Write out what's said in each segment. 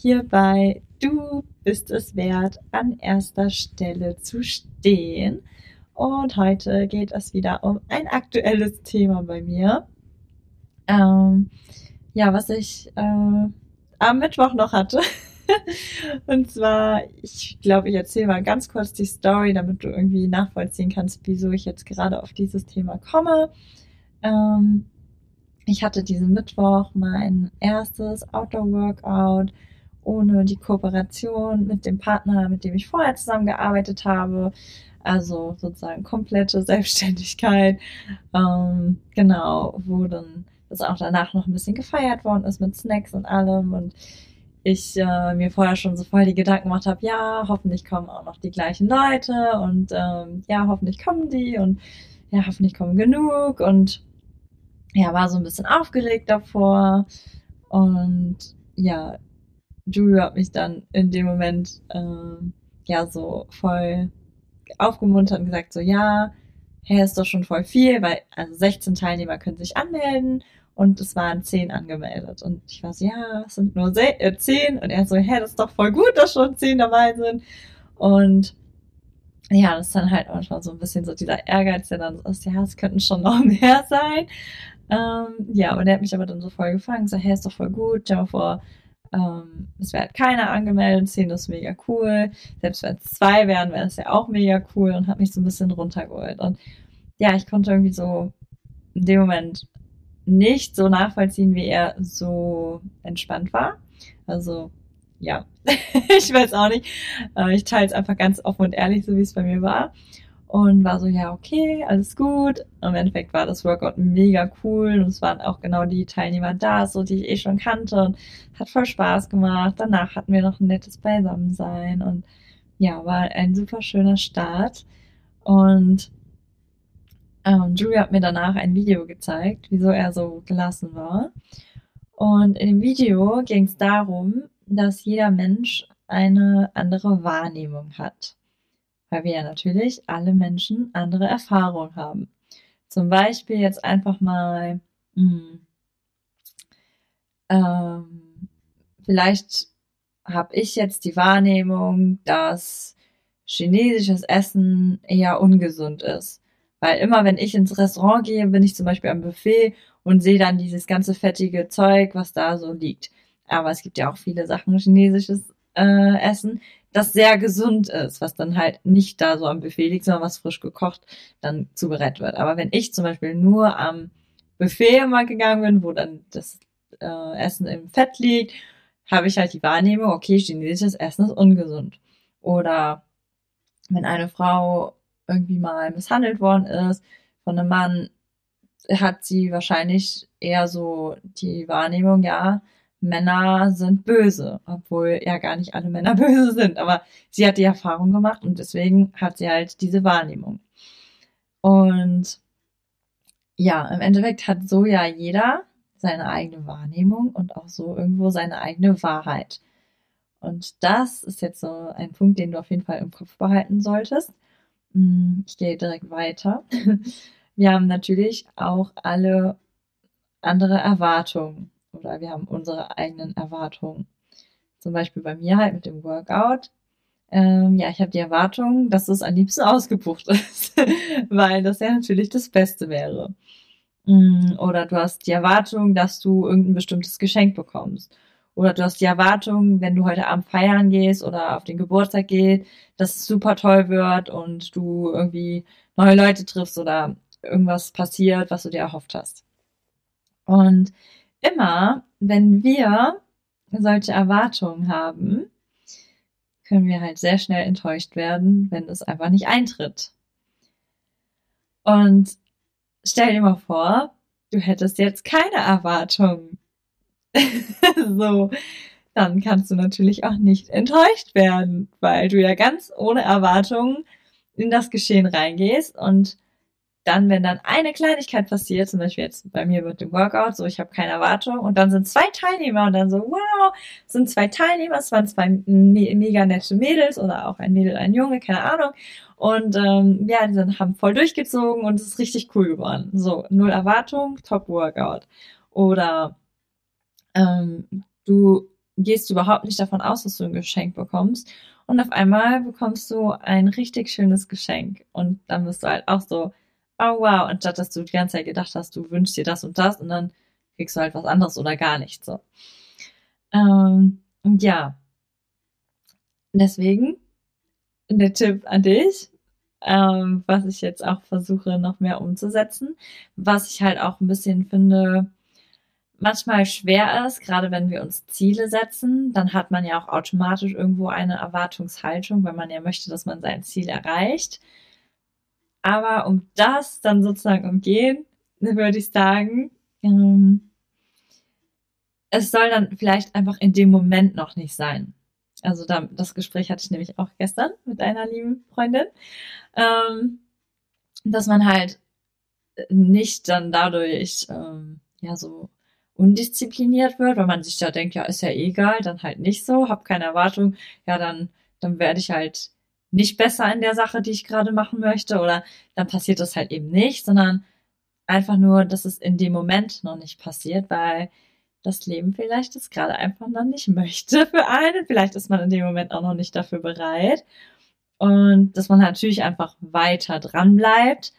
hierbei Du bist es wert, an erster Stelle zu stehen. Und heute geht es wieder um ein aktuelles Thema bei mir. Ähm, ja, was ich äh, am Mittwoch noch hatte. Und zwar, ich glaube, ich erzähle mal ganz kurz die Story, damit du irgendwie nachvollziehen kannst, wieso ich jetzt gerade auf dieses Thema komme. Ähm, ich hatte diesen Mittwoch mein erstes Outdoor-Workout ohne die Kooperation mit dem Partner, mit dem ich vorher zusammengearbeitet habe. Also sozusagen komplette Selbstständigkeit. Ähm, genau, wo dann das auch danach noch ein bisschen gefeiert worden ist mit Snacks und allem und ich äh, mir vorher schon so voll die Gedanken gemacht habe, ja, hoffentlich kommen auch noch die gleichen Leute und ähm, ja, hoffentlich kommen die und ja, hoffentlich kommen genug und ja, war so ein bisschen aufgeregt davor und ja, Julio hat mich dann in dem Moment äh, ja so voll aufgemuntert und gesagt, so ja, hey, ist doch schon voll viel, weil also 16 Teilnehmer können sich anmelden und es waren 10 angemeldet. Und ich war so, ja, es sind nur 10 äh, und er so, hä, das ist doch voll gut, dass schon 10 dabei sind. Und ja, das ist dann halt manchmal so ein bisschen so dieser Ehrgeiz, der dann ist, ja, es könnten schon noch mehr sein. Ähm, ja, und er hat mich aber dann so voll gefangen, so, hä, ist doch voll gut, stell mal vor, ähm, es wäre halt keiner angemeldet, 10 ist mega cool. Selbst wenn es zwei wären, wäre es ja auch mega cool und hat mich so ein bisschen runtergeholt. Und ja, ich konnte irgendwie so in dem Moment nicht so nachvollziehen, wie er so entspannt war. Also, ja, ich weiß auch nicht. Äh, ich teile es einfach ganz offen und ehrlich, so wie es bei mir war und war so, ja, okay, alles gut. Im Endeffekt war das Workout mega cool und es waren auch genau die Teilnehmer da, so die ich eh schon kannte und hat voll Spaß gemacht. Danach hatten wir noch ein nettes Beisammensein und ja, war ein super schöner Start. Und ähm, Julia hat mir danach ein Video gezeigt, wieso er so gelassen war. Und in dem Video ging es darum, dass jeder Mensch eine andere Wahrnehmung hat weil wir ja natürlich alle Menschen andere Erfahrungen haben. Zum Beispiel jetzt einfach mal, mh, hm, ähm, vielleicht habe ich jetzt die Wahrnehmung, dass chinesisches Essen eher ungesund ist. Weil immer, wenn ich ins Restaurant gehe, bin ich zum Beispiel am Buffet und sehe dann dieses ganze fettige Zeug, was da so liegt. Aber es gibt ja auch viele Sachen chinesisches äh, Essen, das sehr gesund ist, was dann halt nicht da so am Buffet liegt, sondern was frisch gekocht dann zubereitet wird. Aber wenn ich zum Beispiel nur am Buffet mal gegangen bin, wo dann das äh, Essen im Fett liegt, habe ich halt die Wahrnehmung, okay, chinesisches Essen ist ungesund. Oder wenn eine Frau irgendwie mal misshandelt worden ist von einem Mann, hat sie wahrscheinlich eher so die Wahrnehmung, ja, Männer sind böse, obwohl ja gar nicht alle Männer böse sind. Aber sie hat die Erfahrung gemacht und deswegen hat sie halt diese Wahrnehmung. Und ja, im Endeffekt hat so ja jeder seine eigene Wahrnehmung und auch so irgendwo seine eigene Wahrheit. Und das ist jetzt so ein Punkt, den du auf jeden Fall im Kopf behalten solltest. Hm, ich gehe direkt weiter. Wir haben natürlich auch alle andere Erwartungen oder wir haben unsere eigenen Erwartungen. Zum Beispiel bei mir halt mit dem Workout. Ähm, ja, ich habe die Erwartung, dass es am liebsten ausgebucht ist, weil das ja natürlich das Beste wäre. Mm, oder du hast die Erwartung, dass du irgendein bestimmtes Geschenk bekommst. oder du hast die Erwartung, wenn du heute Abend feiern gehst oder auf den Geburtstag gehst, dass es super toll wird und du irgendwie neue Leute triffst oder irgendwas passiert, was du dir erhofft hast. Und immer, wenn wir solche Erwartungen haben, können wir halt sehr schnell enttäuscht werden, wenn es einfach nicht eintritt. Und stell dir mal vor, du hättest jetzt keine Erwartungen. so, dann kannst du natürlich auch nicht enttäuscht werden, weil du ja ganz ohne Erwartungen in das Geschehen reingehst und dann, wenn dann eine Kleinigkeit passiert, zum Beispiel jetzt bei mir mit dem Workout, so ich habe keine Erwartung und dann sind zwei Teilnehmer und dann so, wow, sind zwei Teilnehmer, es waren zwei me mega nette Mädels oder auch ein Mädel, ein Junge, keine Ahnung. Und ähm, ja, die sind, haben voll durchgezogen und es ist richtig cool geworden. So, null Erwartung, Top Workout. Oder ähm, du gehst überhaupt nicht davon aus, dass du ein Geschenk bekommst. Und auf einmal bekommst du ein richtig schönes Geschenk. Und dann bist du halt auch so, oh wow, anstatt dass du die ganze Zeit gedacht hast, du wünschst dir das und das und dann kriegst du halt was anderes oder gar nichts so. Ähm, ja, deswegen der Tipp an dich, ähm, was ich jetzt auch versuche noch mehr umzusetzen, was ich halt auch ein bisschen finde, manchmal schwer ist, gerade wenn wir uns Ziele setzen, dann hat man ja auch automatisch irgendwo eine Erwartungshaltung, weil man ja möchte, dass man sein Ziel erreicht. Aber um das dann sozusagen umgehen, würde ich sagen, ähm, es soll dann vielleicht einfach in dem Moment noch nicht sein. Also da, das Gespräch hatte ich nämlich auch gestern mit einer lieben Freundin, ähm, dass man halt nicht dann dadurch ähm, ja so undiszipliniert wird, weil man sich da denkt, ja, ist ja egal, dann halt nicht so, hab keine Erwartung, ja, dann, dann werde ich halt nicht besser in der Sache, die ich gerade machen möchte, oder dann passiert das halt eben nicht, sondern einfach nur, dass es in dem Moment noch nicht passiert, weil das Leben vielleicht es gerade einfach noch nicht möchte für einen. Vielleicht ist man in dem Moment auch noch nicht dafür bereit. Und dass man natürlich einfach weiter dran bleibt,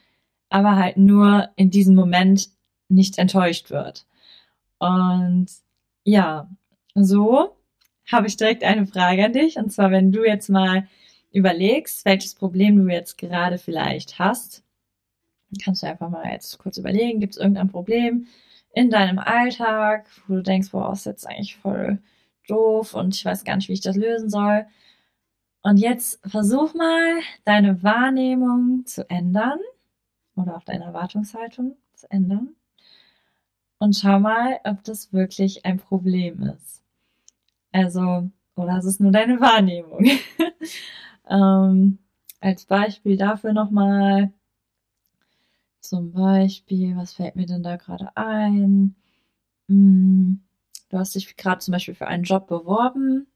aber halt nur in diesem Moment nicht enttäuscht wird. Und ja, so habe ich direkt eine Frage an dich. Und zwar, wenn du jetzt mal überlegst, welches Problem du jetzt gerade vielleicht hast, kannst du einfach mal jetzt kurz überlegen, gibt es irgendein Problem in deinem Alltag, wo du denkst, boah, ist jetzt eigentlich voll doof und ich weiß gar nicht, wie ich das lösen soll. Und jetzt versuch mal, deine Wahrnehmung zu ändern oder auch deine Erwartungshaltung zu ändern. Und schau mal, ob das wirklich ein Problem ist. Also, oder ist es nur deine Wahrnehmung? Ähm, als Beispiel dafür nochmal, zum Beispiel, was fällt mir denn da gerade ein? Hm, du hast dich gerade zum Beispiel für einen Job beworben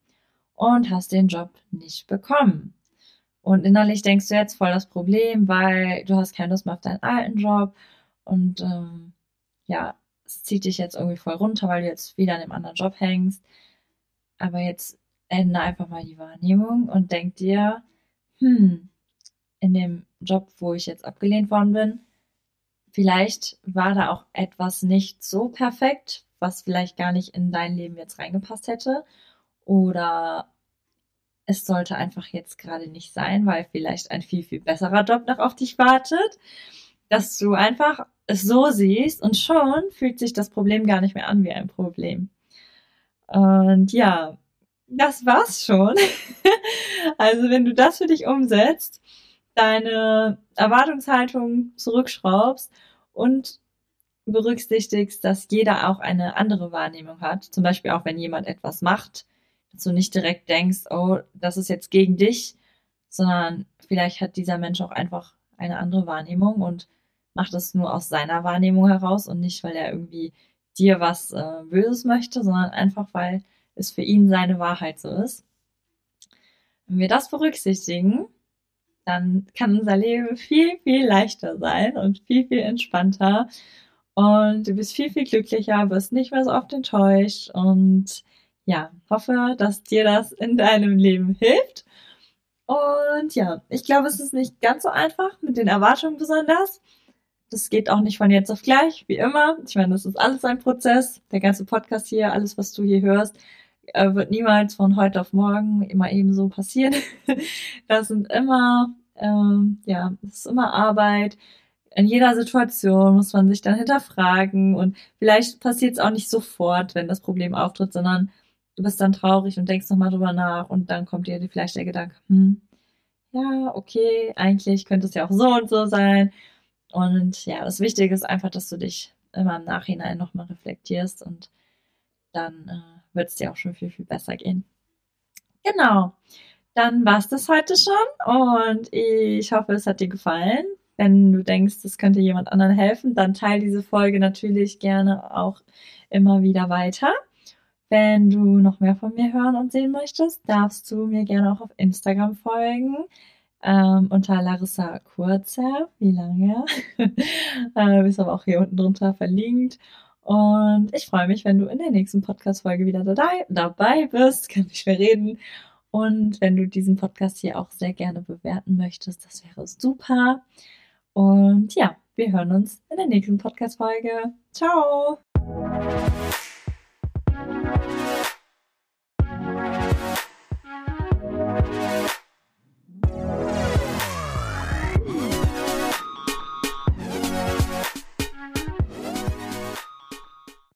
und hast den Job nicht bekommen. Und innerlich denkst du jetzt voll das Problem, weil du hast keine Lust mehr auf deinen alten Job und ähm, ja, es zieht dich jetzt irgendwie voll runter, weil du jetzt wieder in einem anderen Job hängst. Aber jetzt ändere einfach mal die Wahrnehmung und denk dir, hm, in dem Job, wo ich jetzt abgelehnt worden bin, vielleicht war da auch etwas nicht so perfekt, was vielleicht gar nicht in dein Leben jetzt reingepasst hätte. Oder es sollte einfach jetzt gerade nicht sein, weil vielleicht ein viel, viel besserer Job noch auf dich wartet, dass du einfach es so siehst und schon fühlt sich das Problem gar nicht mehr an wie ein Problem. Und ja, das war's schon. also wenn du das für dich umsetzt, deine Erwartungshaltung zurückschraubst und berücksichtigst, dass jeder auch eine andere Wahrnehmung hat. Zum Beispiel auch, wenn jemand etwas macht, dass du nicht direkt denkst, oh, das ist jetzt gegen dich, sondern vielleicht hat dieser Mensch auch einfach eine andere Wahrnehmung und macht es nur aus seiner Wahrnehmung heraus und nicht, weil er irgendwie dir was äh, Böses möchte, sondern einfach, weil es für ihn seine Wahrheit so ist. Wenn wir das berücksichtigen, dann kann unser Leben viel, viel leichter sein und viel, viel entspannter. Und du bist viel, viel glücklicher, wirst nicht mehr so oft enttäuscht und ja, hoffe, dass dir das in deinem Leben hilft. Und ja, ich glaube, es ist nicht ganz so einfach mit den Erwartungen besonders. Das geht auch nicht von jetzt auf gleich, wie immer. Ich meine, das ist alles ein Prozess. Der ganze Podcast hier, alles, was du hier hörst, äh, wird niemals von heute auf morgen immer eben so passieren. das sind immer, ähm, ja, das ist immer Arbeit. In jeder Situation muss man sich dann hinterfragen und vielleicht passiert es auch nicht sofort, wenn das Problem auftritt, sondern du bist dann traurig und denkst nochmal drüber nach und dann kommt dir vielleicht der Gedanke, hm, ja, okay, eigentlich könnte es ja auch so und so sein. Und ja, das Wichtige ist einfach, dass du dich immer im Nachhinein nochmal reflektierst und dann äh, wird es dir auch schon viel, viel besser gehen. Genau. Dann war es das heute schon und ich hoffe, es hat dir gefallen. Wenn du denkst, es könnte jemand anderen helfen, dann teile diese Folge natürlich gerne auch immer wieder weiter. Wenn du noch mehr von mir hören und sehen möchtest, darfst du mir gerne auch auf Instagram folgen. Ähm, unter Larissa Kurzer, wie lange? äh, bist aber auch hier unten drunter verlinkt. Und ich freue mich, wenn du in der nächsten Podcast-Folge wieder dabei, dabei bist, kann nicht mehr reden. Und wenn du diesen Podcast hier auch sehr gerne bewerten möchtest, das wäre super. Und ja, wir hören uns in der nächsten Podcast-Folge. Ciao!